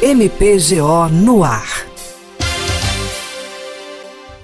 MPGO no ar.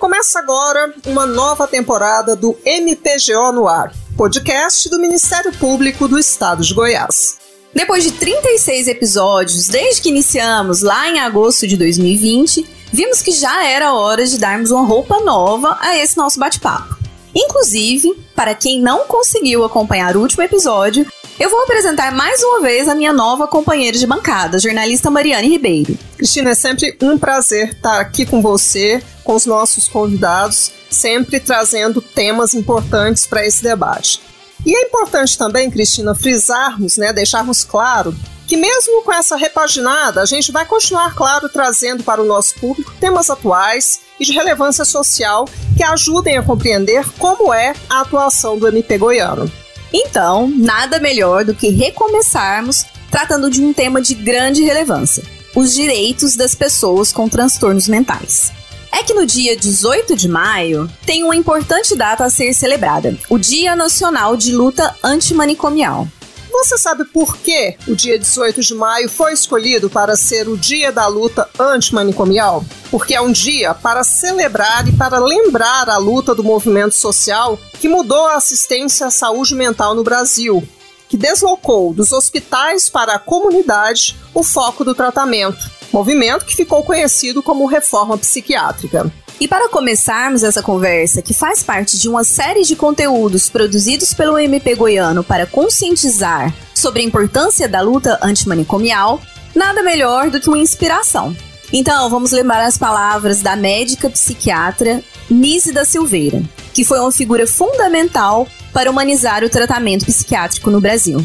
Começa agora uma nova temporada do MPGO no ar, podcast do Ministério Público do Estado de Goiás. Depois de 36 episódios, desde que iniciamos lá em agosto de 2020, vimos que já era hora de darmos uma roupa nova a esse nosso bate-papo. Inclusive, para quem não conseguiu acompanhar o último episódio, eu vou apresentar mais uma vez a minha nova companheira de bancada, jornalista Mariane Ribeiro. Cristina, é sempre um prazer estar aqui com você, com os nossos convidados, sempre trazendo temas importantes para esse debate. E é importante também, Cristina, frisarmos, né, deixarmos claro que mesmo com essa repaginada, a gente vai continuar, claro, trazendo para o nosso público temas atuais e de relevância social que ajudem a compreender como é a atuação do MP goiano. Então, nada melhor do que recomeçarmos tratando de um tema de grande relevância: os direitos das pessoas com transtornos mentais. É que no dia 18 de maio tem uma importante data a ser celebrada: o Dia Nacional de Luta Antimanicomial. Você sabe por que o dia 18 de maio foi escolhido para ser o dia da luta antimanicomial? Porque é um dia para celebrar e para lembrar a luta do movimento social que mudou a assistência à saúde mental no Brasil, que deslocou dos hospitais para a comunidade o foco do tratamento, movimento que ficou conhecido como reforma psiquiátrica. E para começarmos essa conversa, que faz parte de uma série de conteúdos produzidos pelo MP Goiano para conscientizar sobre a importância da luta antimanicomial, nada melhor do que uma inspiração. Então, vamos lembrar as palavras da médica psiquiatra Nise da Silveira, que foi uma figura fundamental para humanizar o tratamento psiquiátrico no Brasil.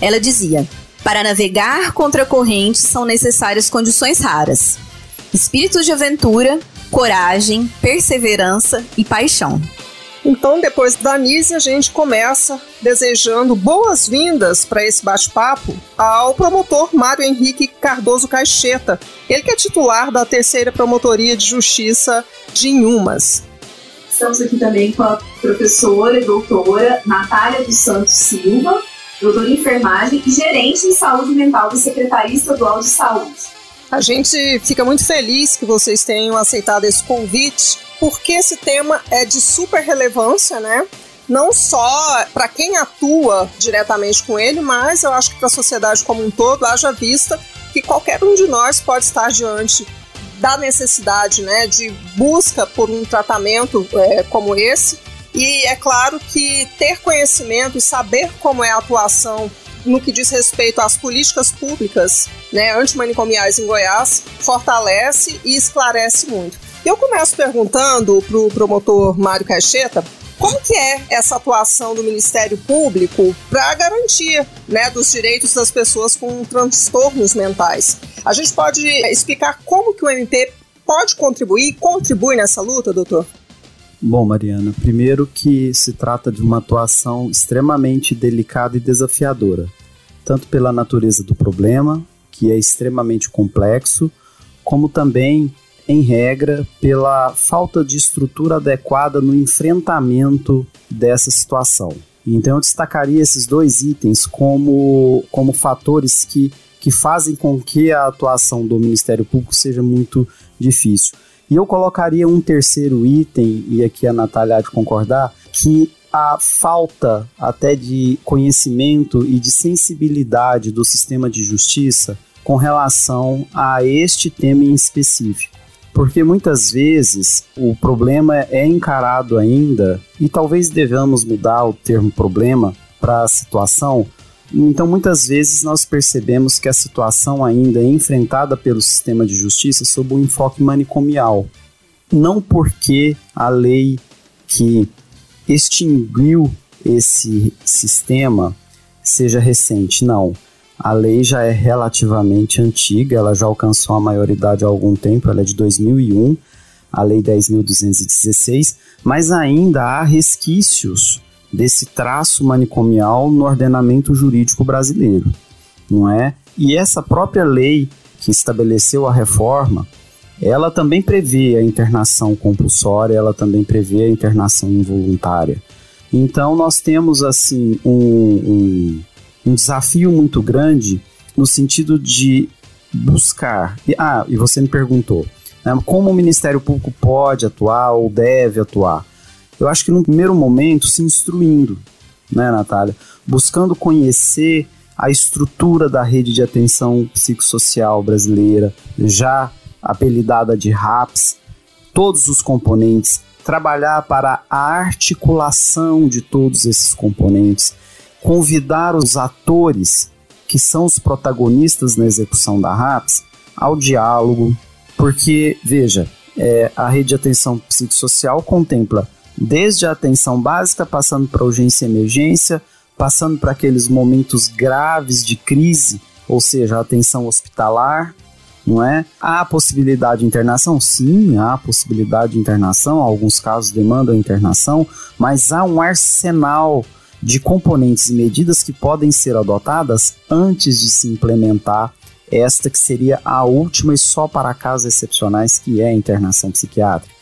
Ela dizia: para navegar contra a corrente são necessárias condições raras: espíritos de aventura, coragem, perseverança e paixão. Então, depois da Nise, a gente começa desejando boas-vindas para esse bate-papo ao promotor Mário Henrique Cardoso Caixeta, ele que é titular da terceira Promotoria de Justiça de Inhumas. Estamos aqui também com a professora e doutora Natália dos Santos Silva, doutora em enfermagem e gerente em saúde mental da Secretaria Estadual de Saúde. A gente fica muito feliz que vocês tenham aceitado esse convite, porque esse tema é de super relevância, né? Não só para quem atua diretamente com ele, mas eu acho que para a sociedade como um todo, haja vista que qualquer um de nós pode estar diante da necessidade né, de busca por um tratamento é, como esse. E é claro que ter conhecimento e saber como é a atuação no que diz respeito às políticas públicas né, antimanicomiais em Goiás, fortalece e esclarece muito. Eu começo perguntando para o promotor Mário Caixeta como que é essa atuação do Ministério Público para garantia né, dos direitos das pessoas com transtornos mentais. A gente pode explicar como que o MP pode contribuir, contribui nessa luta, doutor? Bom, Mariana, primeiro que se trata de uma atuação extremamente delicada e desafiadora, tanto pela natureza do problema, que é extremamente complexo, como também, em regra, pela falta de estrutura adequada no enfrentamento dessa situação. Então, eu destacaria esses dois itens como, como fatores que, que fazem com que a atuação do Ministério Público seja muito difícil. E eu colocaria um terceiro item, e aqui a Natália há de concordar, que a falta até de conhecimento e de sensibilidade do sistema de justiça com relação a este tema em específico. Porque muitas vezes o problema é encarado ainda, e talvez devamos mudar o termo problema para a situação, então, muitas vezes nós percebemos que a situação ainda é enfrentada pelo sistema de justiça sob um enfoque manicomial. Não porque a lei que extinguiu esse sistema seja recente, não. A lei já é relativamente antiga, ela já alcançou a maioridade há algum tempo, ela é de 2001, a Lei 10.216, mas ainda há resquícios desse traço manicomial no ordenamento jurídico brasileiro, não é? E essa própria lei que estabeleceu a reforma, ela também prevê a internação compulsória, ela também prevê a internação involuntária. Então nós temos assim um, um, um desafio muito grande no sentido de buscar. Ah, e você me perguntou, né, como o Ministério Público pode atuar ou deve atuar? Eu acho que no primeiro momento se instruindo, né, Natália? Buscando conhecer a estrutura da rede de atenção psicossocial brasileira, já apelidada de RAPS, todos os componentes, trabalhar para a articulação de todos esses componentes, convidar os atores que são os protagonistas na execução da RAPS ao diálogo, porque, veja, é, a rede de atenção psicossocial contempla desde a atenção básica, passando para urgência e emergência, passando para aqueles momentos graves de crise, ou seja, a atenção hospitalar, não é? Há possibilidade de internação? Sim, há possibilidade de internação, alguns casos demandam internação, mas há um arsenal de componentes e medidas que podem ser adotadas antes de se implementar esta que seria a última e só para casos excepcionais que é a internação psiquiátrica,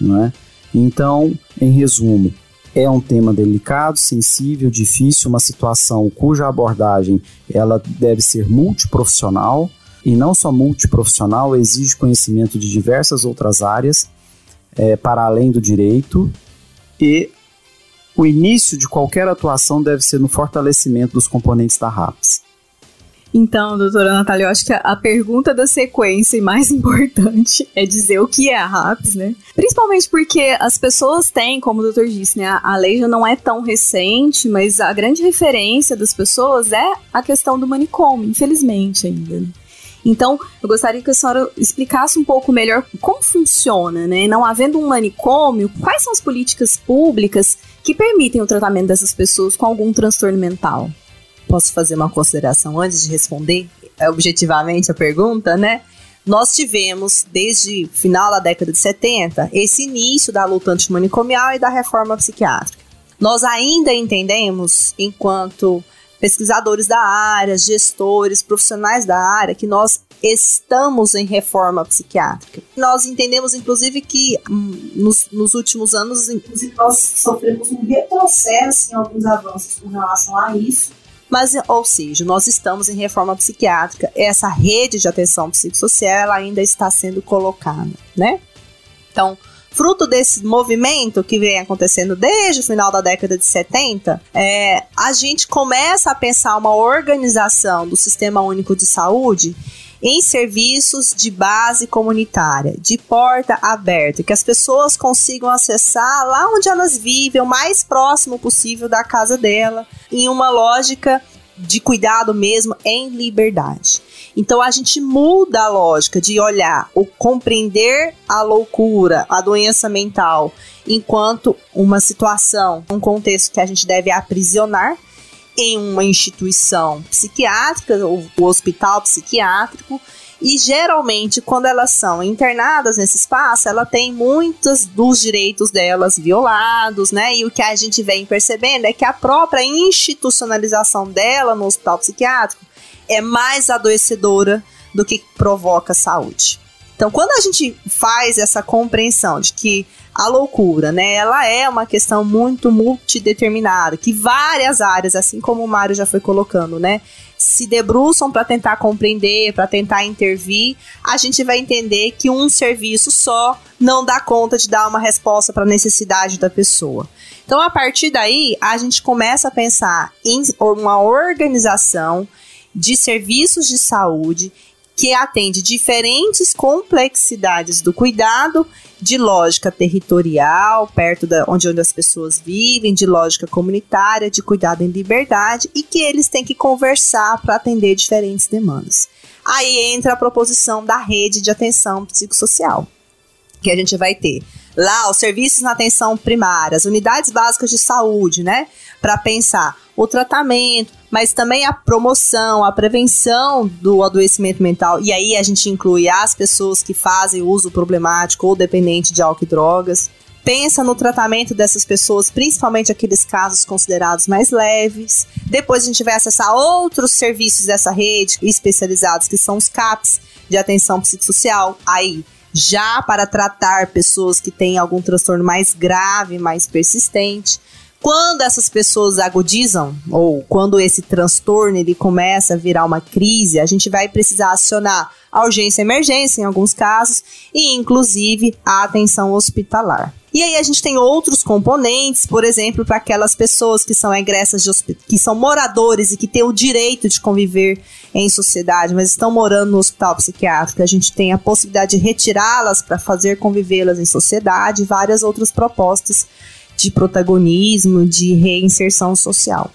não é? Então, em resumo, é um tema delicado, sensível, difícil, uma situação cuja abordagem ela deve ser multiprofissional e não só multiprofissional, exige conhecimento de diversas outras áreas é, para além do direito e o início de qualquer atuação deve ser no fortalecimento dos componentes da RAPS. Então, doutora Natália, eu acho que a, pergunta da sequência e mais importante é dizer o que é a RAPS, né? Principalmente porque as pessoas têm, como o doutor disse, né? A lei já não é tão recente, mas a grande referência das pessoas é a questão do manicômio, infelizmente ainda. Né? Então, eu gostaria que a senhora explicasse um pouco melhor como funciona, né? Não havendo um manicômio, quais são as políticas públicas que permitem o tratamento dessas pessoas com algum transtorno mental? Posso fazer uma consideração antes de responder é, objetivamente a pergunta, né? Nós tivemos, desde final da década de 70, esse início da luta antimanicomial e da reforma psiquiátrica. Nós ainda entendemos, enquanto pesquisadores da área, gestores, profissionais da área, que nós estamos em reforma psiquiátrica. Nós entendemos, inclusive, que hum, nos, nos, últimos anos, inclusive, nós sofremos um retrocesso em alguns avanços com relação a isso. Mas, ou seja, nós estamos em reforma psiquiátrica, essa rede de atenção psicossocial ainda está sendo colocada, né? Então, fruto desse movimento que vem acontecendo desde o final da década de 70, é, a gente começa a pensar uma organização do Sistema Único de Saúde em serviços de base comunitária, de porta aberta, que as pessoas consigam acessar lá onde elas vivem, o mais próximo possível da casa dela, em uma lógica de cuidado mesmo em liberdade. Então a gente muda a lógica de olhar o compreender a loucura, a doença mental, enquanto uma situação, um contexto que a gente deve aprisionar em uma instituição psiquiátrica, o, o hospital psiquiátrico, e geralmente, quando elas são internadas nesse espaço, ela tem muitos dos direitos delas violados, né? E o que a gente vem percebendo é que a própria institucionalização dela no hospital psiquiátrico é mais adoecedora do que provoca saúde. Então, quando a gente faz essa compreensão de que a loucura, né, ela é uma questão muito multideterminada, que várias áreas, assim como o Mário já foi colocando, né, se debruçam para tentar compreender, para tentar intervir, a gente vai entender que um serviço só não dá conta de dar uma resposta para a necessidade da pessoa. Então, a partir daí, a gente começa a pensar em uma organização de serviços de saúde que atende diferentes complexidades do cuidado, de lógica territorial, perto da onde, onde as pessoas vivem, de lógica comunitária, de cuidado em liberdade, e que eles têm que conversar para atender diferentes demandas. Aí entra a proposição da rede de atenção psicossocial, que a gente vai ter lá os serviços na atenção primária, as unidades básicas de saúde, né? Para pensar o tratamento, mas também a promoção, a prevenção do adoecimento mental. E aí a gente inclui as pessoas que fazem uso problemático ou dependente de álcool e drogas. Pensa no tratamento dessas pessoas, principalmente aqueles casos considerados mais leves. Depois a gente vai acessar outros serviços dessa rede especializados, que são os CAPs de atenção psicossocial. Aí já para tratar pessoas que têm algum transtorno mais grave, mais persistente Quando essas pessoas agudizam, ou quando esse transtorno ele começa a virar uma crise, a gente vai precisar acionar a urgência e emergência em alguns casos, e inclusive a atenção hospitalar. E aí a gente tem outros componentes, por exemplo, para aquelas pessoas que são egressas de que são moradores e que têm o direito de conviver em sociedade, mas estão morando no hospital psiquiátrico. A gente tem a possibilidade de retirá-las para fazer convivê-las em sociedade várias outras propostas de protagonismo, de reinserção social.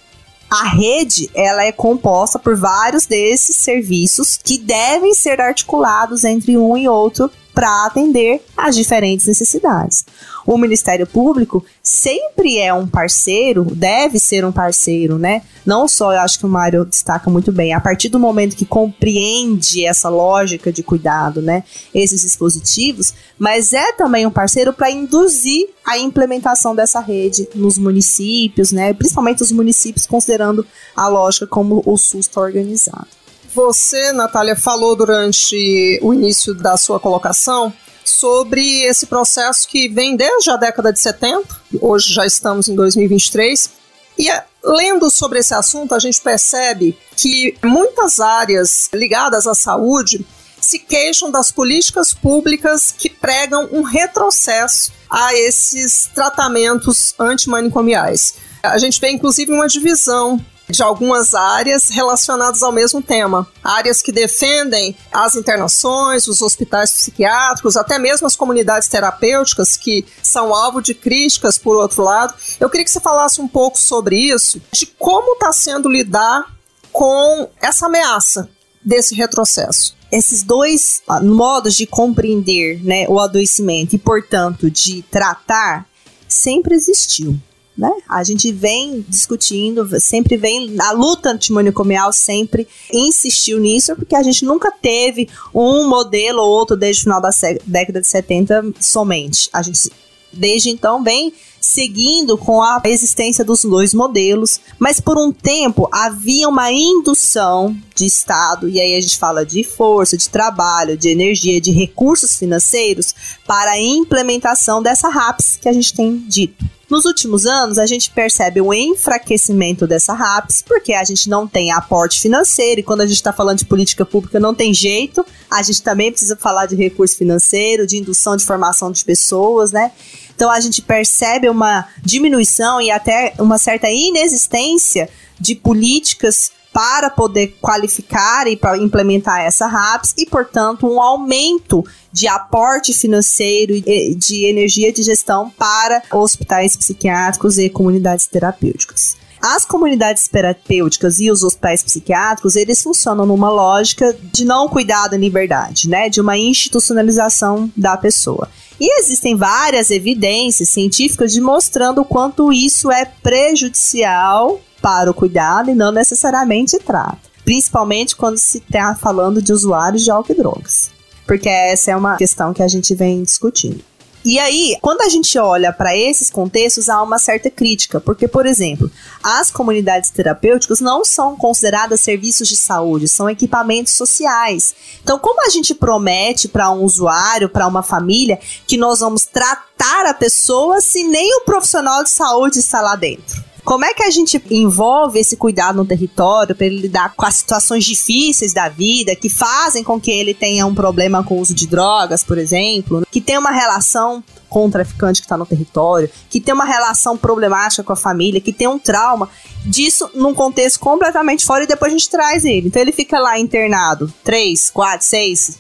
A rede, ela é composta por vários desses serviços que devem ser articulados entre um e outro para atender às diferentes necessidades. O Ministério Público sempre é um parceiro, deve ser um parceiro, né? Não só, eu acho que o Mário destaca muito bem, a partir do momento que compreende essa lógica de cuidado, né? Esses dispositivos, mas é também um parceiro para induzir a implementação dessa rede nos municípios, né? Principalmente os municípios, considerando a lógica como o SUS está organizado. Você, Natália, falou durante o início da sua colocação sobre esse processo que vem desde a década de 70, hoje já estamos em 2023, e eh, lendo sobre esse assunto, a gente percebe que muitas áreas ligadas à saúde se queixam das políticas públicas que pregam um retrocesso a esses tratamentos antimanicomiais. A gente vê inclusive uma divisão de algumas áreas relacionadas ao mesmo tema. Áreas que defendem as internações, os hospitais psiquiátricos, até mesmo as comunidades terapêuticas que são alvo de críticas por outro lado. Eu queria que você falasse um pouco sobre isso, de como está sendo lidar com essa ameaça desse retrocesso esses dois ah, modos de compreender né, o adoecimento e, portanto, de tratar, sempre existiu né? A gente vem discutindo, sempre vem, a luta antimanicomial sempre insistiu nisso, porque a gente nunca teve um modelo ou outro desde o final da década de 70 somente. A gente desde então vem seguindo com a existência dos dois modelos, mas por um tempo havia uma indução de Estado, e aí a gente fala de força, de trabalho, de energia, de recursos financeiros para a implementação dessa RAPS que a gente tem dito. Nos últimos anos, a gente percebe um enfraquecimento dessa RAPS, porque a gente não tem aporte financeiro, e quando a gente está falando de política pública, não tem jeito, a gente também precisa falar de recurso financeiro, de indução de formação de pessoas, né? Então a gente percebe uma diminuição e até uma certa inexistência de políticas para poder qualificar e para implementar essa RAPS e, portanto, um aumento de aporte financeiro e de energia de gestão para hospitais psiquiátricos e comunidades terapêuticas. As comunidades terapêuticas e os hospitais psiquiátricos, eles funcionam numa lógica de não cuidado em liberdade, né? De uma institucionalização da pessoa. E existem várias evidências científicas demonstrando o quanto isso é prejudicial para o cuidado e não necessariamente trata. Principalmente quando se está falando de usuários de álcool e drogas. Porque essa é uma questão que a gente vem discutindo. E aí, quando a gente olha para esses contextos, há uma certa crítica, porque, por exemplo, as comunidades terapêuticas não são consideradas serviços de saúde, são equipamentos sociais. Então, como a gente promete para um usuário, para uma família, que nós vamos tratar a pessoa se nem o profissional de saúde está lá dentro? Como é que a gente envolve esse cuidado no território para ele lidar com as situações difíceis da vida que fazem com que ele tenha um problema com o uso de drogas, por exemplo, que tem uma relação com o traficante que está no território, que tem uma relação problemática com a família, que tem um trauma, disso num contexto completamente fora e depois a gente traz ele. Então ele fica lá internado três, quatro, seis,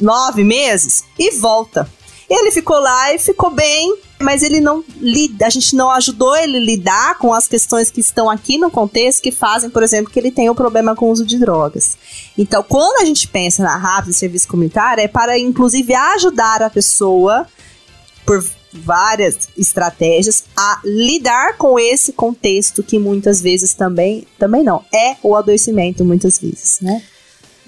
nove meses e volta. Ele ficou lá e ficou bem, mas ele não lida, a gente não ajudou ele a lidar com as questões que estão aqui no contexto que fazem, por exemplo, que ele tenha um problema com o uso de drogas. Então, quando a gente pensa na RAPS, serviço comunitário, é para inclusive ajudar a pessoa por várias estratégias a lidar com esse contexto que muitas vezes também, também não, é o adoecimento muitas vezes, né?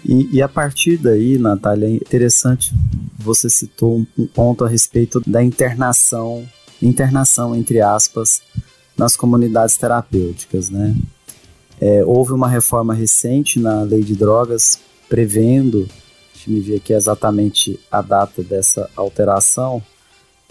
E, e, a partir daí, Natália, é interessante, você citou um ponto a respeito da internação, internação entre aspas, nas comunidades terapêuticas, né? É, houve uma reforma recente na lei de drogas prevendo, deixa eu ver aqui exatamente a data dessa alteração,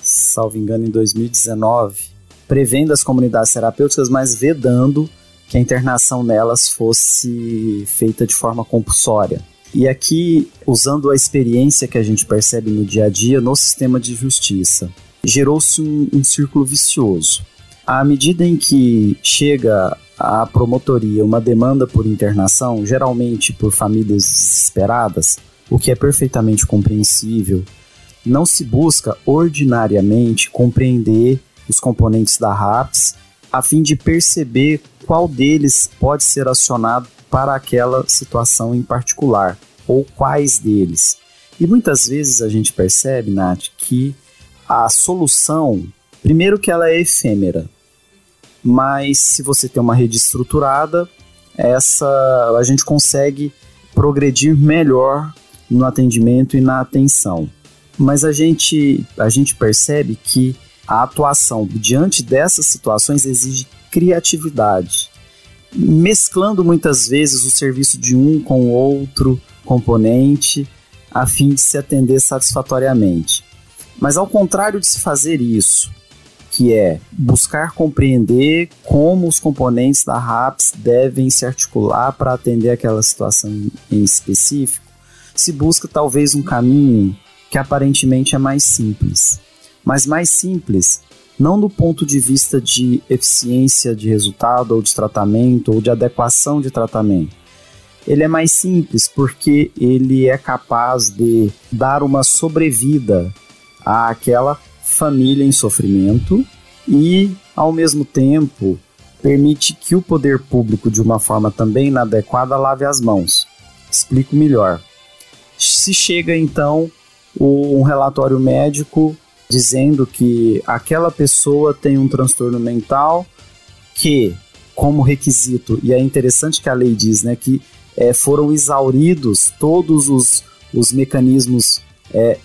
salvo engano, em 2019, prevendo as comunidades terapêuticas, mas vedando que a internação nelas fosse feita de forma compulsória. E aqui, usando a experiência que a gente percebe no dia a dia no sistema de justiça, gerou-se um, um círculo vicioso. À medida em que chega à promotoria uma demanda por internação, geralmente por famílias desesperadas, o que é perfeitamente compreensível, não se busca ordinariamente compreender os componentes da RAPS a fim de perceber qual deles pode ser acionado para aquela situação em particular, ou quais deles. E muitas vezes a gente percebe, Nath, que a solução, primeiro que ela é efêmera, mas se você tem uma rede estruturada, essa a gente consegue progredir melhor no atendimento e na atenção. Mas a gente, a gente percebe que a atuação diante dessas situações exige criatividade, mesclando muitas vezes o serviço de um com outro componente a fim de se atender satisfatoriamente. Mas ao contrário de se fazer isso, que é buscar compreender como os componentes da RAPS devem se articular para atender aquela situação em específico, se busca talvez um caminho que aparentemente é mais simples. Mas mais simples não do ponto de vista de eficiência de resultado ou de tratamento ou de adequação de tratamento. Ele é mais simples porque ele é capaz de dar uma sobrevida àquela família em sofrimento e, ao mesmo tempo, permite que o poder público, de uma forma também inadequada, lave as mãos. Explico melhor. Se chega então um relatório médico dizendo que aquela pessoa tem um transtorno mental que, como requisito, e é interessante que a lei diz, né, que é, foram exauridos todos os, os mecanismos é,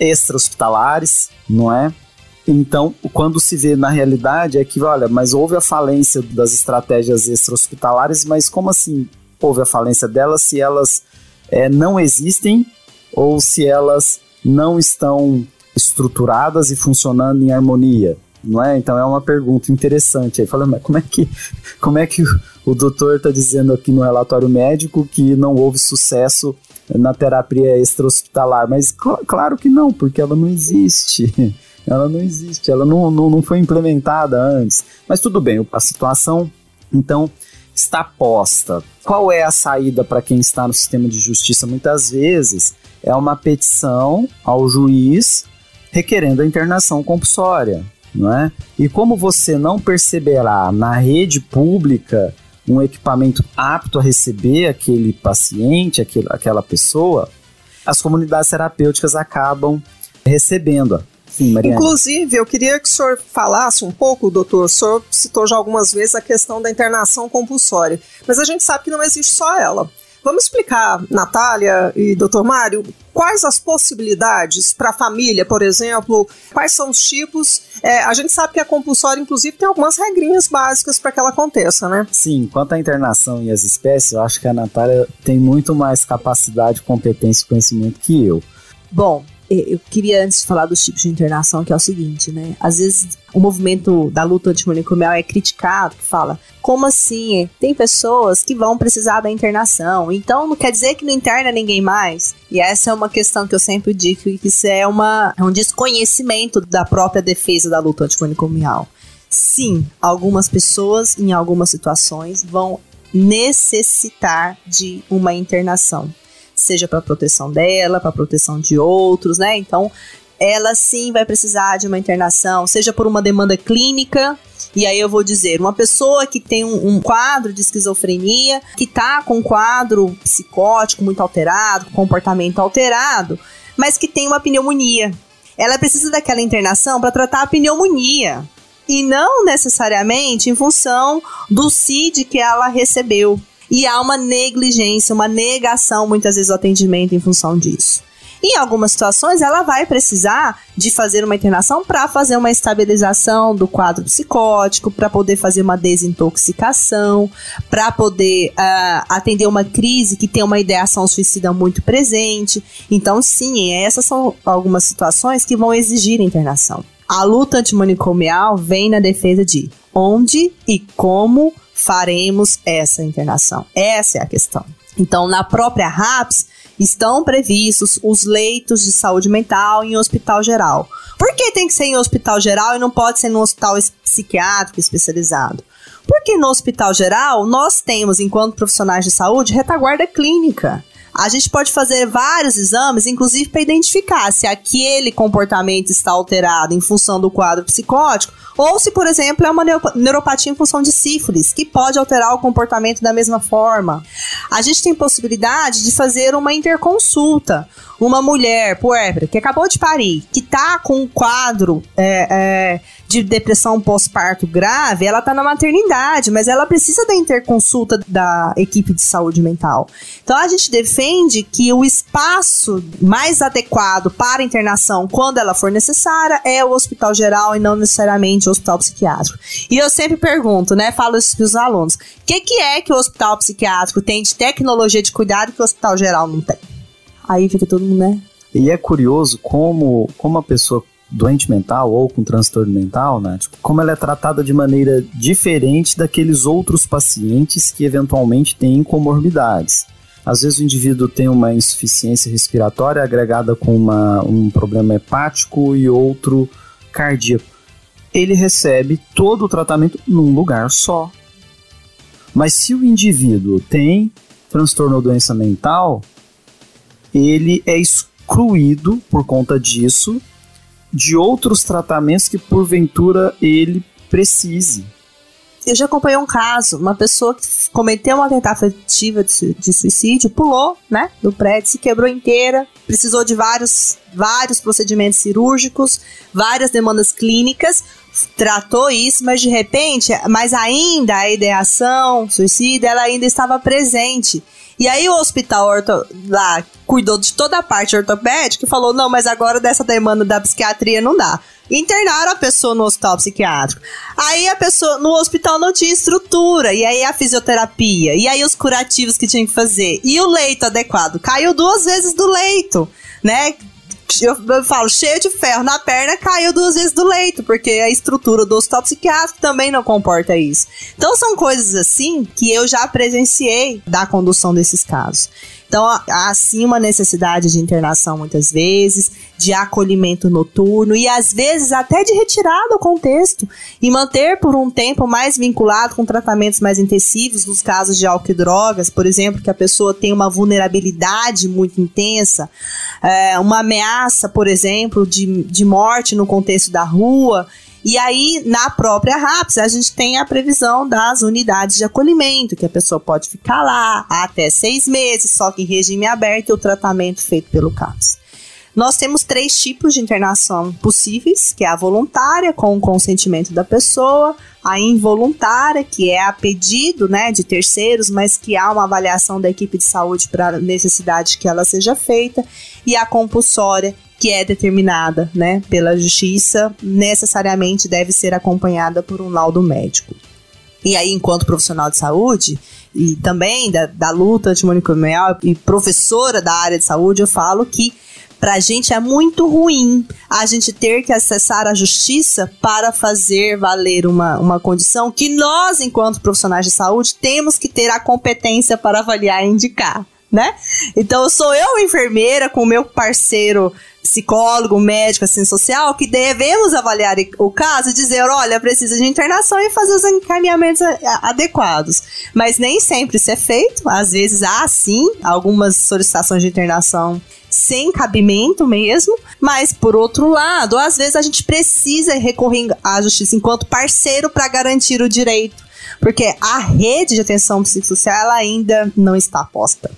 extra-hospitalares, não é? Então, quando se vê na realidade é que, olha, mas houve a falência das estratégias extra-hospitalares, mas como assim houve a falência delas se elas é, não existem ou se elas não estão estruturadas e funcionando em harmonia, não é? Então é uma pergunta interessante. Aí fala, mas como é que, como é que o, o doutor está dizendo aqui no relatório médico que não houve sucesso na terapia extra-hospitalar? Mas cl claro que não, porque ela não existe. Ela não existe, ela não, não, não foi implementada antes. Mas tudo bem, a situação, então, está posta. Qual é a saída para quem está no sistema de justiça? Muitas vezes é uma petição ao juiz requerendo a internação compulsória, não é? E como você não perceberá na rede pública um equipamento apto a receber aquele paciente, aquele, aquela pessoa, as comunidades terapêuticas acabam recebendo. Sim. Inclusive, eu queria que o senhor falasse um pouco, doutor. O senhor citou já algumas vezes a questão da internação compulsória, mas a gente sabe que não existe só ela. Vamos explicar, Natália e Dr. Mário, quais as possibilidades para a família, por exemplo, quais são os tipos. É, a gente sabe que a compulsória, inclusive, tem algumas regrinhas básicas para que ela aconteça, né? Sim, quanto à internação e as espécies, eu acho que a Natália tem muito mais capacidade, competência e conhecimento que eu. Bom, eu queria antes falar dos tipos de internação, que é o seguinte, né? Às vezes o movimento da luta antimanicomial é criticado, que fala, como assim? Tem pessoas que vão precisar da internação, então não quer dizer que não interna ninguém mais? E essa é uma questão que eu sempre digo, que isso é, uma, é um desconhecimento da própria defesa da luta antimanicomial. Sim, algumas pessoas, em algumas situações, vão necessitar de uma internação seja para proteção dela, para proteção de outros, né? Então, ela sim vai precisar de uma internação, seja por uma demanda clínica. E aí eu vou dizer, uma pessoa que tem um, um quadro de esquizofrenia, que tá com um quadro psicótico muito alterado, comportamento alterado, mas que tem uma pneumonia. Ela precisa daquela internação para tratar a pneumonia e não necessariamente em função do CID que ela recebeu e há uma negligência, uma negação muitas vezes do atendimento em função disso. Em algumas situações, ela vai precisar de fazer uma internação para fazer uma estabilização do quadro psicótico, para poder fazer uma desintoxicação, para poder uh, atender uma crise que tem uma ideação suicida muito presente. Então, sim, essas são algumas situações que vão exigir internação. A luta antimanicomial vem na defesa de onde e como faremos essa internação. Essa é a questão. Então, na própria RAPS, estão previstos os leitos de saúde mental em hospital geral. Por que tem que ser em hospital geral e não pode ser no hospital psiquiátrico especializado? Porque no hospital geral, nós temos, enquanto profissionais de saúde, retaguarda clínica. A gente pode fazer vários exames, inclusive para identificar se aquele comportamento está alterado em função do quadro psicótico ou se, por exemplo, é uma neuropatia em função de sífilis, que pode alterar o comportamento da mesma forma. A gente tem possibilidade de fazer uma interconsulta. Uma mulher puérpera que acabou de parir, que está com um quadro é, é, de depressão pós-parto grave, ela está na maternidade, mas ela precisa da interconsulta da equipe de saúde mental. Então a gente defende que o espaço mais adequado para internação, quando ela for necessária, é o hospital geral e não necessariamente o hospital psiquiátrico. E eu sempre pergunto, né, falo isso para os alunos, o que, que é que o hospital psiquiátrico tem de tecnologia de cuidado que o hospital geral não tem? Aí fica todo mundo, né? E é curioso como, como a pessoa doente mental ou com transtorno mental, né? Tipo, como ela é tratada de maneira diferente daqueles outros pacientes que eventualmente têm comorbidades. Às vezes o indivíduo tem uma insuficiência respiratória agregada com uma, um problema hepático e outro cardíaco. Ele recebe todo o tratamento num lugar só. Mas se o indivíduo tem transtorno ou doença mental, ele é excluído por conta disso de outros tratamentos que porventura ele precise. Eu já acompanhei um caso, uma pessoa que cometeu uma tentativa de suicídio, pulou, né, do prédio, se quebrou inteira, precisou de vários, vários procedimentos cirúrgicos, várias demandas clínicas, tratou isso, mas de repente, mas ainda a ideação suicida, ela ainda estava presente. E aí o hospital orto, lá cuidou de toda a parte ortopédica e falou: não, mas agora dessa demanda da psiquiatria não dá. Internaram a pessoa no hospital psiquiátrico. Aí a pessoa no hospital não tinha estrutura. E aí a fisioterapia. E aí os curativos que tinha que fazer. E o leito adequado. Caiu duas vezes do leito, né? Eu, eu, falo, cheio de ferro na perna, caiu duas vezes do leito, porque a estrutura do hospital psiquiátrico também não comporta isso. Então são coisas assim que eu já presenciei da condução desses casos. Então, há sim uma necessidade de internação muitas vezes, de acolhimento noturno e às vezes até de retirada do contexto e manter por um tempo mais vinculado com tratamentos mais intensivos nos casos de álcool e drogas, por exemplo, que a pessoa tem uma vulnerabilidade muito intensa, é, uma ameaça, por exemplo, de, de morte no contexto da rua e aí, na própria RAPS, a gente tem a previsão das unidades de acolhimento, que a pessoa pode ficar lá até seis meses, só que em regime aberto e o tratamento feito pelo CAPS. Nós temos três tipos de internação possíveis, que é a voluntária, com o consentimento da pessoa, a involuntária, que é a pedido né, de terceiros, mas que há uma avaliação da equipe de saúde para a necessidade que ela seja feita, e a compulsória, que é determinada né, pela justiça, necessariamente deve ser acompanhada por um laudo médico. E aí, enquanto profissional de saúde, e também da, da luta antimanicomial e professora da área de saúde, eu falo que Pra gente é muito ruim a gente ter que acessar a justiça para fazer valer uma, uma condição que nós, enquanto profissionais de saúde, temos que ter a competência para avaliar e indicar né? Então sou eu, enfermeira, com o meu parceiro psicólogo, médico, assistente social, que devemos avaliar o caso e dizer, olha, precisa de internação e fazer os encaminhamentos adequados. Mas nem sempre isso é feito. Às vezes há, sim, algumas solicitações de internação sem cabimento mesmo, mas por outro lado, às vezes a gente precisa recorrer à justiça enquanto parceiro para garantir o direito, porque a rede de atenção psicossocial ainda não está posta.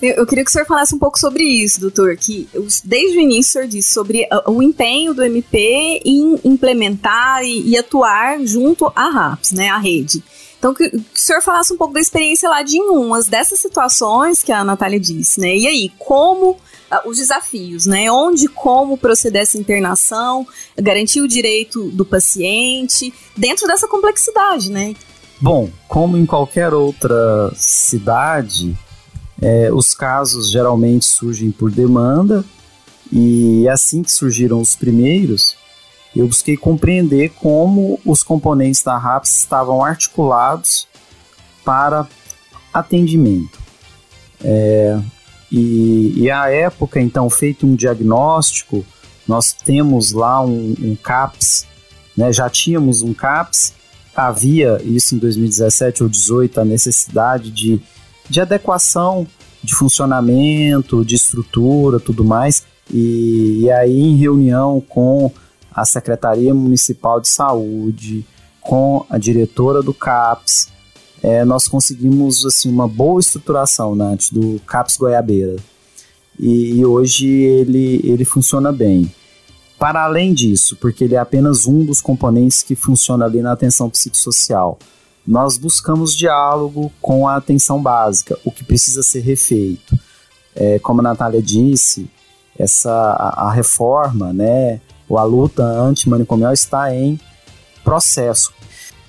Eu, queria que o senhor falasse um pouco sobre isso, doutor, que desde o início o senhor disse sobre o empenho do MP em implementar e, atuar junto à RAPS, né, a rede. Então, que, que o senhor falasse um pouco da experiência lá de umas dessas situações que a Natália disse, né? E aí, como uh, os desafios, né? Onde, como proceder essa internação, garantir o direito do paciente, dentro dessa complexidade, né? Bom, como em qualquer outra cidade, é, os casos geralmente surgem por demanda, e assim que surgiram os primeiros, Eu busquei compreender como os componentes da RAPS estavam articulados para atendimento. É, e, e à época, então, feito um diagnóstico, nós temos lá um, um CAPS, né, já tínhamos um CAPS, havia isso em 2017 ou 2018, a necessidade de, de adequação de funcionamento, de estrutura, tudo mais. E, e aí, em reunião com a Secretaria Municipal de Saúde, com a diretora do CAPS, é, nós conseguimos assim uma boa estruturação né, do CAPS Goiabeira. E, e, hoje ele, ele funciona bem. Para além disso, porque ele é apenas um dos componentes que funciona ali na atenção psicossocial, nós buscamos diálogo com a atenção básica, o que precisa ser refeito. É, como a Natália disse, essa, a, a reforma, né, ou a luta antimanicomial está em processo.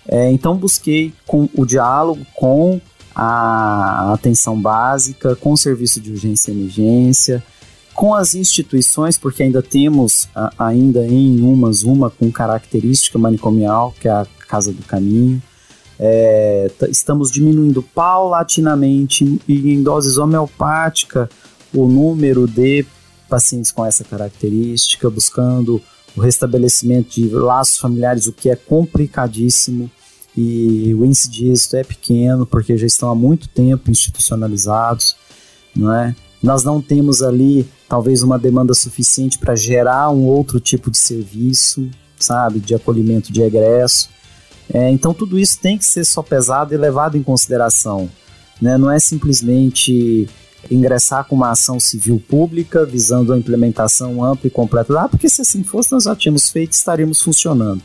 É, então busquei com o diálogo com a atenção básica, com o serviço de urgência e emergência, com as instituições, porque ainda temos a, ainda em umas uma com característica manicomial, que é a Casa do Caminho. É, estamos diminuindo paulatinamente e em doses homeopática o número de pacientes com essa característica, buscando o restabelecimento de laços familiares, o que é complicadíssimo e o índice de êxito é pequeno porque já estão há muito tempo institucionalizados, não é? Nós não temos ali talvez uma demanda suficiente para gerar um outro tipo de serviço, sabe, de acolhimento de egresso. É, então tudo isso tem que ser só pesado e levado em consideração, né? Não é simplesmente ingressar com uma ação civil pública visando a implementação ampla e completa. Ah, porque se assim fosse nós já tínhamos feito, estaríamos funcionando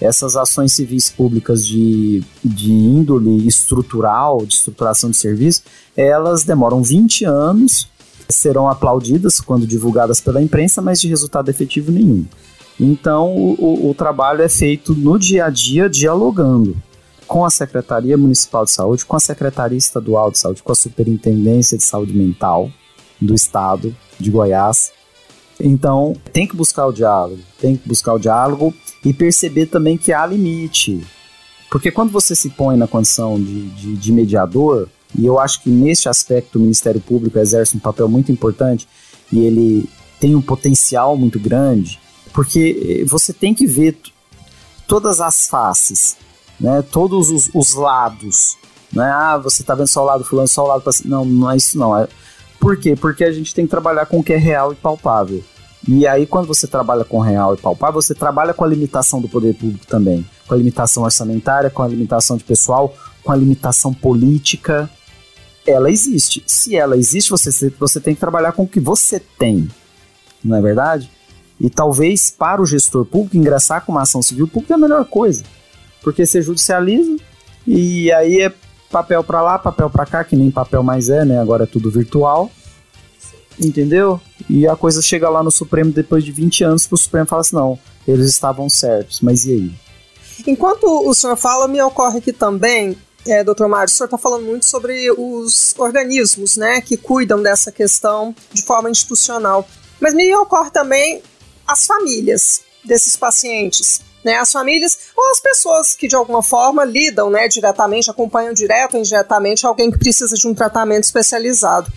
essas ações civis públicas de, de índole estrutural, de estruturação de serviço, elas demoram 20 anos, serão aplaudidas quando divulgadas pela imprensa, mas de resultado efetivo nenhum. Então, o, o trabalho é feito no dia a dia, dialogando com a Secretaria Municipal de Saúde, com a Secretaria Estadual de Saúde, com a Superintendência de Saúde Mental do Estado de Goiás. Então, tem que buscar o diálogo, tem que buscar o diálogo e perceber também que há limite. Porque quando você se põe na condição de, de, de mediador, e eu acho que neste aspecto o Ministério Público exerce um papel muito importante e ele tem um potencial muito grande, porque eh, você tem que ver todas as faces, né? todos os, os lados. Né? Ah, você está vendo só o lado fulano, só o lado... Não, não é isso não. É... Por quê? Porque a gente tem que trabalhar com o que é real e palpável. E aí, quando você trabalha com real e palpável, você trabalha com a limitação do poder público também. Com a limitação orçamentária, com a limitação de pessoal, com a limitação política. Ela existe. Se ela existe, você, você tem que trabalhar com o que você tem. Não é verdade? E talvez para o gestor público ingressar com uma ação civil pública é a melhor coisa. Porque você judicializa e aí é papel para lá, papel para cá, que nem papel mais é, né? Agora é tudo virtual entendeu? E a coisa chega lá no Supremo depois de 20 anos para o Supremo falar assim, não, eles estavam certos, mas e aí? Enquanto o senhor fala, me ocorre aqui também, é, doutor Mário, o senhor está falando muito sobre os organismos, né, que cuidam dessa questão de forma institucional. Mas me ocorre também as famílias desses pacientes, né, as famílias ou as pessoas que de alguma forma lidam, né, diretamente, acompanham direto ou indiretamente alguém que precisa de um tratamento especializado.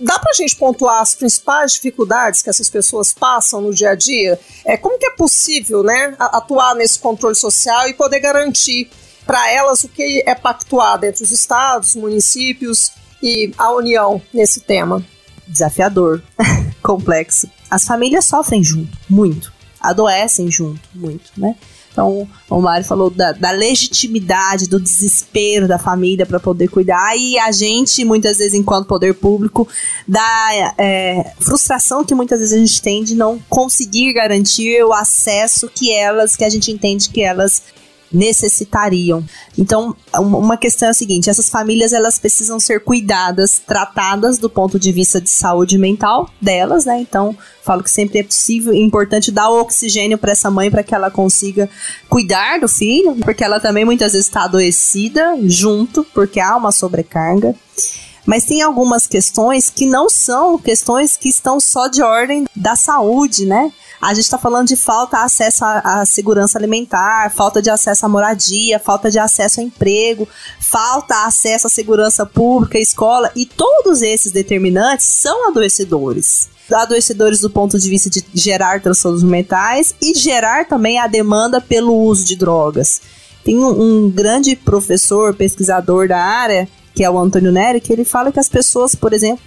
Dá para a gente pontuar as principais dificuldades que essas pessoas passam no dia a dia? É, como que é possível né, atuar nesse controle social e poder garantir para elas o que é pactuado entre os estados, municípios e a União nesse tema? Desafiador, complexo. As famílias sofrem junto, muito. Adoecem junto, muito, né? Então, o Mário falou da, da legitimidade, do desespero da família para poder cuidar. E a gente, muitas vezes, enquanto poder público, da é, frustração que muitas vezes a gente tem de não conseguir garantir o acesso que elas, que a gente entende que elas necessitariam. Então, uma questão é a seguinte: essas famílias elas precisam ser cuidadas, tratadas do ponto de vista de saúde mental delas, né? Então, falo que sempre é possível importante dar oxigênio para essa mãe para que ela consiga cuidar do filho, porque ela também muitas vezes está adoecida junto, porque há uma sobrecarga. Mas tem algumas questões que não são questões que estão só de ordem da saúde, né? A gente está falando de falta de acesso à, à, segurança alimentar, falta de acesso à moradia, falta de acesso a emprego, falta de acesso à segurança pública, escola, e todos esses determinantes são adoecedores adoecedores do ponto de vista de gerar transtornos mentais e gerar também a demanda pelo uso de drogas. Tem um, um grande professor, pesquisador da área, que é o Antônio Neri, que ele fala que as pessoas, por exemplo,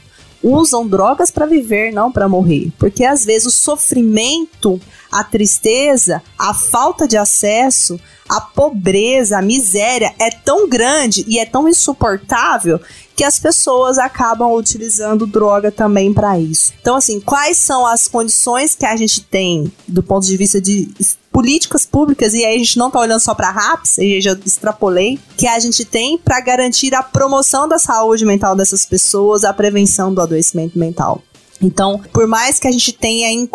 usam drogas para viver, não para morrer. Porque às vezes o sofrimento, a tristeza, a falta de acesso, a pobreza, a miséria é tão grande e é tão insuportável que as pessoas acabam utilizando droga também para isso. Então, assim, quais são as condições que a gente tem do ponto de vista de políticas públicas, e aí a gente não está olhando só para RAPS, eu já extrapolei, que a gente tem para garantir a promoção da saúde mental dessas pessoas, a prevenção do adoecimento mental. Então, por mais que a gente tenha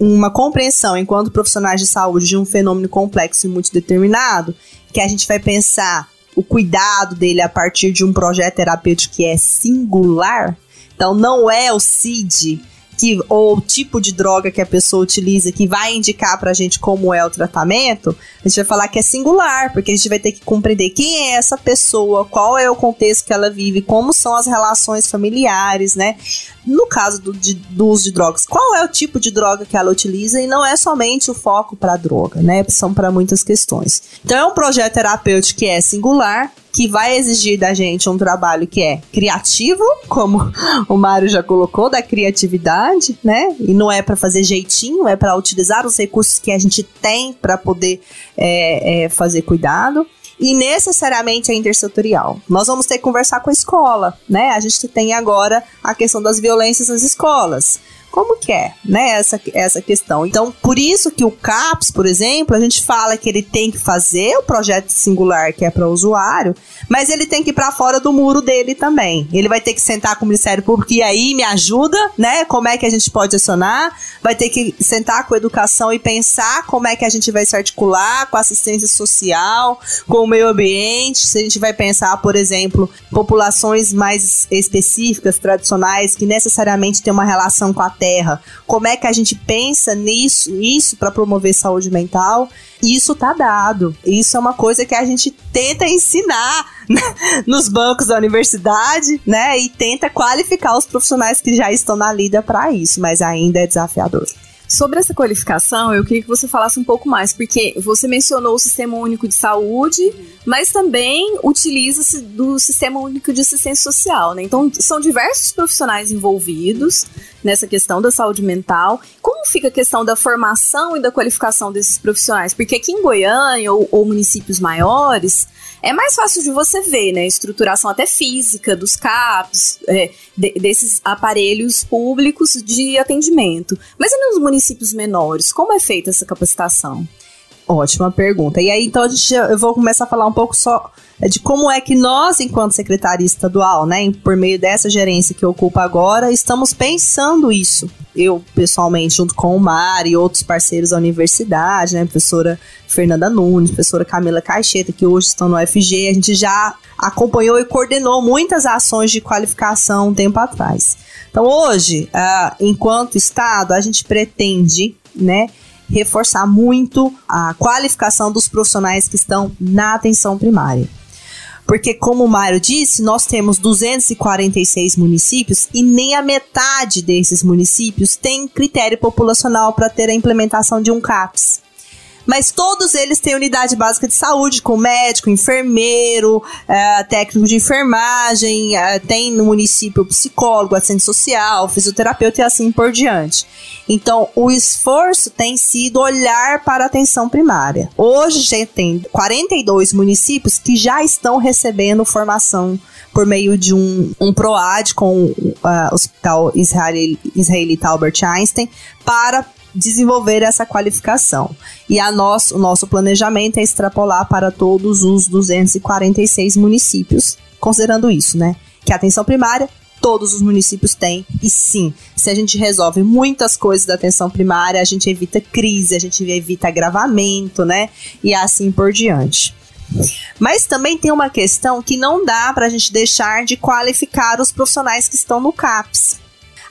uma compreensão enquanto profissionais de saúde de um fenômeno complexo e muito determinado, que a gente vai pensar o cuidado dele a partir de um projeto terapêutico que é singular. Então, não é o CID que, ou o tipo de droga que a pessoa utiliza que vai indicar pra gente como é o tratamento, a gente vai falar que é singular, porque a gente vai ter que compreender quem é essa pessoa, qual é o contexto que ela vive, como são as relações familiares, né? No caso do, de, do uso de drogas, qual é o tipo de droga que ela utiliza e não é somente o foco para droga, né? São para muitas questões. Então é um projeto terapêutico que é singular, que vai exigir da gente um trabalho que é criativo, como o Mário já colocou, da criatividade, né? E não é para fazer jeitinho, é para utilizar os recursos que a gente tem para poder é, é, fazer cuidado e necessariamente é intersetorial. Nós vamos ter que conversar com a escola, né? A gente tem agora a questão das violências nas escolas como que é, né, essa, essa questão. Então, por isso que o CAPS, por exemplo, a gente fala que ele tem que fazer o projeto singular que é para o usuário, mas ele tem que ir para fora do muro dele também. Ele vai ter que sentar com o Ministério Público e aí me ajuda, né, como é que a gente pode acionar, vai ter que sentar com a educação e pensar como é que a gente vai se articular com a assistência social, com o meio ambiente, se a gente vai pensar, por exemplo, populações mais específicas, tradicionais, que necessariamente têm uma relação com a terra. Como é que a gente pensa nisso, isso para promover saúde mental? Isso tá dado. Isso é uma coisa que a gente tenta ensinar nos bancos da universidade, né? E tenta qualificar os profissionais que já estão na lida para isso, mas ainda é desafiador. Sobre essa qualificação, eu queria que você falasse um pouco mais, porque você mencionou o Sistema Único de Saúde, mas também utiliza-se do Sistema Único de Assistência Social, né? Então, são diversos profissionais envolvidos nessa questão da saúde mental. Como fica a questão da formação e da qualificação desses profissionais? Porque aqui em Goiânia ou, ou municípios maiores, é mais fácil de você ver, né? Estruturação até física dos CAPs, é, de, desses aparelhos públicos de atendimento. Mas e nos municípios menores, como é feita essa capacitação? Ótima pergunta. E aí, então, a gente, eu vou começar a falar um pouco só de como é que nós, enquanto secretaria estadual, né, por meio dessa gerência que ocupa agora, estamos pensando isso. Eu, pessoalmente, junto com o Mar e outros parceiros da universidade, né, professora Fernanda Nunes, professora Camila Caixeta, que hoje estão no UFG, a gente já acompanhou e coordenou muitas ações de qualificação um tempo atrás. Então, hoje, uh, enquanto Estado, a gente pretende, né, reforçar muito a qualificação dos profissionais que estão na atenção primária. Porque, como o Mário disse, nós temos 246 municípios e nem a metade desses municípios tem critério populacional para ter a implementação de um CAPS mas todos eles têm unidade básica de saúde, com médico, enfermeiro, é, técnico de enfermagem, é, tem no município psicólogo, assistente social, fisioterapeuta e assim por diante. Então, o esforço tem sido olhar para a atenção primária. Hoje já tem 42 municípios que já estão recebendo formação por meio de um, um PROAD com o uh, Hospital Israelita Albert Einstein para desenvolver essa qualificação. E a nosso, o nosso planejamento é extrapolar para todos os 246 municípios, considerando isso, né? Que a atenção primária todos os municípios têm. E sim, se a gente resolve muitas coisas da atenção primária, a gente evita crise, a gente evita agravamento, né? E assim por diante. Mas também tem uma questão que não dá para a gente deixar de qualificar os profissionais que estão no CAPS.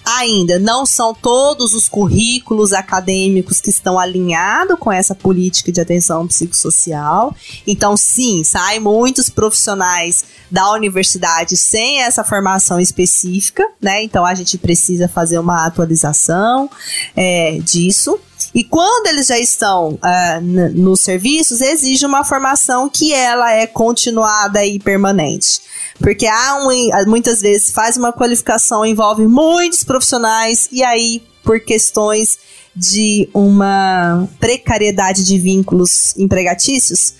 Ainda não são todos os currículos acadêmicos que estão alinhados com essa política de atenção psicossocial. Então, sim, saem muitos profissionais da universidade sem essa formação específica, né? Então, a gente precisa fazer uma atualização é, disso. E quando eles já estão uh, nos serviços, exige uma formação que ela é continuada e permanente. Porque há um, muitas vezes faz uma qualificação, envolve muitos profissionais, e aí, por questões de uma precariedade de vínculos empregatícios,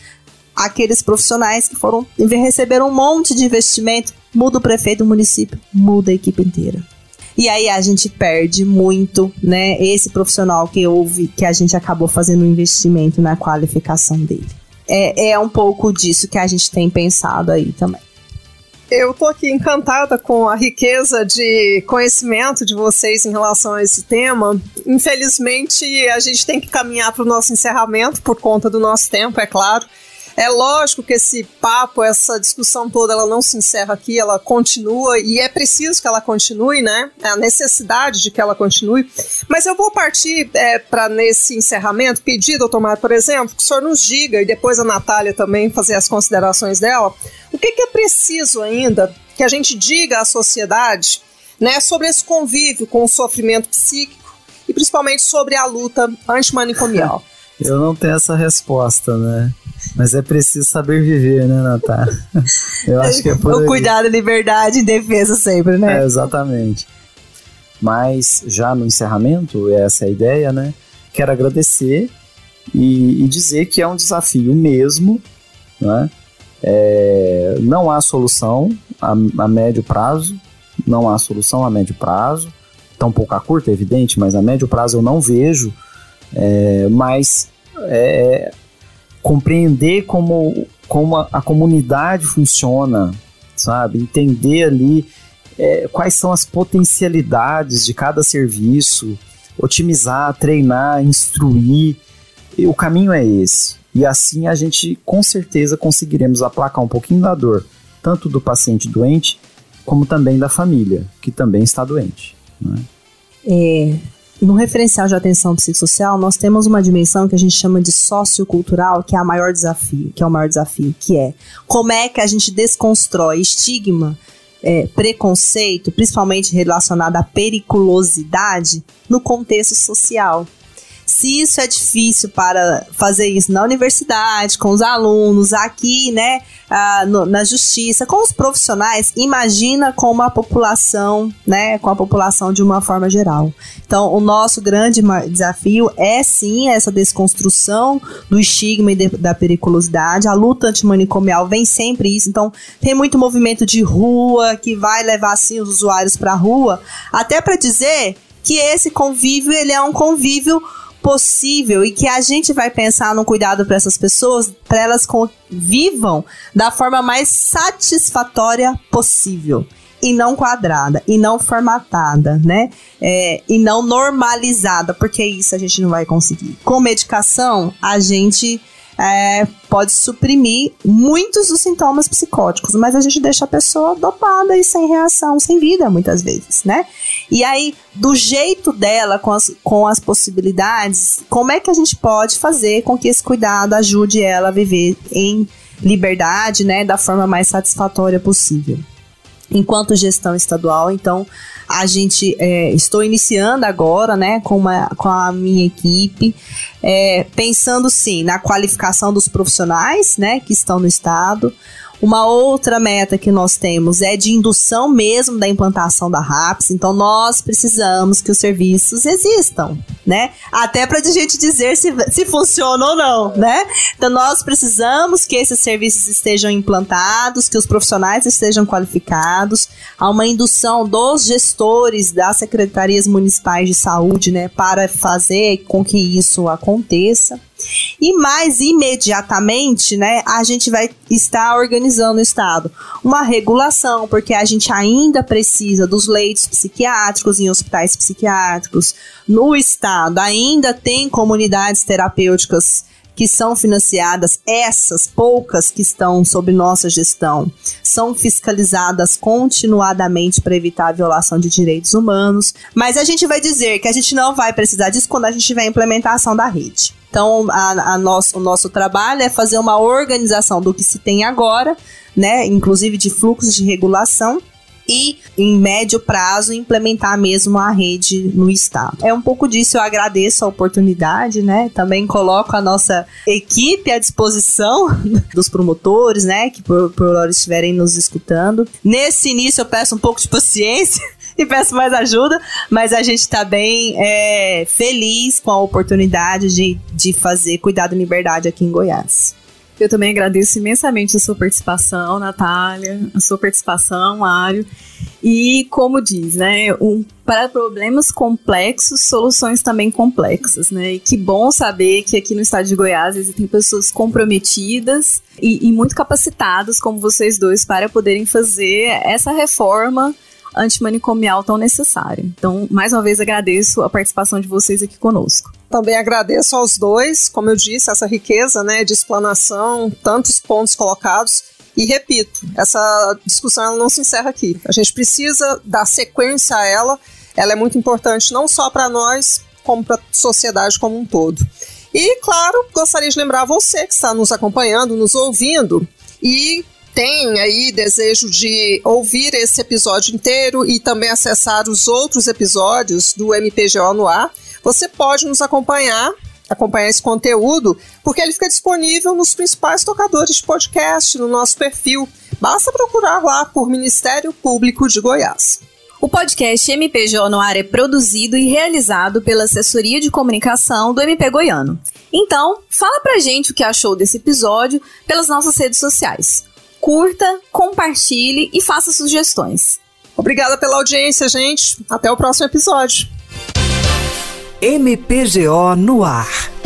aqueles profissionais que foram receberam um monte de investimento, muda o prefeito do município, muda a equipe inteira. E aí a gente perde muito, né? Esse profissional que houve, que a gente acabou fazendo um investimento na qualificação dele. É, é um pouco disso que a gente tem pensado aí também. Eu tô aqui encantada com a riqueza de conhecimento de vocês em relação a esse tema. Infelizmente, a gente tem que caminhar para o nosso encerramento por conta do nosso tempo, é claro. É lógico que esse papo, essa discussão toda, ela não se encerra aqui, ela continua e é preciso que ela continue, né? É a necessidade de que ela continue. Mas eu vou partir é, para nesse encerramento pedir, doutor Mário, por exemplo, que o senhor nos diga e depois a Natália também fazer as considerações dela. O que, que é preciso ainda que a gente diga à sociedade, né, sobre esse convívio com o sofrimento psíquico e principalmente sobre a luta antimanicomial? Eu não tenho essa resposta, né? Mas é preciso saber viver, né, Natália? Eu acho que é por O cuidado, liberdade e defesa sempre, né? É, exatamente. Mas já no encerramento, essa é a ideia, né? Quero agradecer e, e dizer que é um desafio mesmo, né? É, não há solução a, a, médio prazo, não há solução a médio prazo, tampouco a curto, é evidente, mas a médio prazo eu não vejo, é, mas é, compreender como, como a, a comunidade funciona, sabe? Entender ali é, quais são as potencialidades de cada serviço, otimizar, treinar, instruir. O caminho é esse. E assim a gente com certeza conseguiremos aplacar um pouquinho da dor, tanto do paciente doente, como também da família, que também está doente. Né? É, no referencial de atenção psicossocial, nós temos uma dimensão que a gente chama de sociocultural, que é a maior desafio, que é o maior desafio, que é como é que a gente desconstrói estigma, é, preconceito, principalmente relacionado à periculosidade, no contexto social. Se isso é difícil para fazer isso na universidade, com os alunos, aqui, né, no, na justiça, com os profissionais, imagina com uma população, né, com a população de uma forma geral. Então, o nosso grande desafio é sim essa desconstrução do estigma e de, da periculosidade. A luta antimanicomial vem sempre isso. Então, tem muito movimento de rua que vai levar assim os usuários para a rua, até para dizer que esse convívio ele é um convívio possível e que a gente vai pensar no cuidado para essas pessoas, para elas vivam da forma mais satisfatória possível e não quadrada, e não formatada, né? É, e não normalizada, porque isso a gente não vai conseguir. Com medicação, a gente é, pode suprimir muitos dos sintomas psicóticos, mas a gente deixa a pessoa dopada e sem reação, sem vida, muitas vezes, né? E aí, do jeito dela, com as, com as possibilidades, como é que a gente pode fazer com que esse cuidado ajude ela a viver em liberdade, né, da forma mais satisfatória possível? enquanto gestão estadual. Então, a gente é, estou iniciando agora, né, com, uma, com a minha equipe, é, pensando sim na qualificação dos profissionais, né, que estão no estado, uma outra meta que nós temos é de indução mesmo da implantação da RAPS, então nós precisamos que os serviços existam, né? Até para a gente dizer se, se funciona ou não, né? Então nós precisamos que esses serviços estejam implantados, que os profissionais estejam qualificados, há uma indução dos gestores das secretarias municipais de saúde, né, para fazer com que isso aconteça. E mais imediatamente, né, a gente vai estar organizando no estado uma regulação, porque a gente ainda precisa dos leitos psiquiátricos em hospitais psiquiátricos. No estado ainda tem comunidades terapêuticas que são financiadas, essas poucas que estão sob nossa gestão, são fiscalizadas continuadamente para evitar a violação de direitos humanos. Mas a gente vai dizer que a gente não vai precisar disso quando a gente tiver a implementação da rede. Então, a, a nosso, o nosso trabalho é fazer uma organização do que se tem agora, né, inclusive de fluxos de regulação, e, em médio prazo, implementar mesmo a rede no estado. É um pouco disso, eu agradeço a oportunidade, né? Também coloco a nossa equipe à disposição dos promotores, né? Que por, por hora estiverem nos escutando. Nesse início, eu peço um pouco de paciência e peço mais ajuda, mas a gente está bem é, feliz com a oportunidade de, de fazer Cuidado e Liberdade aqui em Goiás. Eu também agradeço imensamente a sua participação, Natália, a sua participação, Mário. E como diz, né, um, para problemas complexos, soluções também complexas, né? E que bom saber que aqui no estado de Goiás existem pessoas comprometidas e, e muito capacitadas, como vocês dois, para poderem fazer essa reforma antimanicomial tão necessária. Então, mais uma vez agradeço a participação de vocês aqui conosco. Também agradeço aos dois, como eu disse, essa riqueza né, de explanação, tantos pontos colocados. E repito, essa discussão ela não se encerra aqui. A gente precisa dar sequência a ela. Ela é muito importante não só para nós, como para a sociedade como um todo. E, claro, gostaria de lembrar você que está nos acompanhando, nos ouvindo, e tem aí desejo de ouvir esse episódio inteiro e também acessar os outros episódios do MPGO no ar, você pode nos acompanhar, acompanhar esse conteúdo, porque ele fica disponível nos principais tocadores de podcast, no nosso perfil. Basta procurar lá por Ministério Público de Goiás. O podcast MPGO no ar é produzido e realizado pela Assessoria de Comunicação do MP Goiano. Então, fala pra gente o que achou desse episódio pelas nossas redes sociais curta, compartilhe e faça sugestões. Obrigada pela audiência, gente. Até o próximo episódio. MPGO no ar.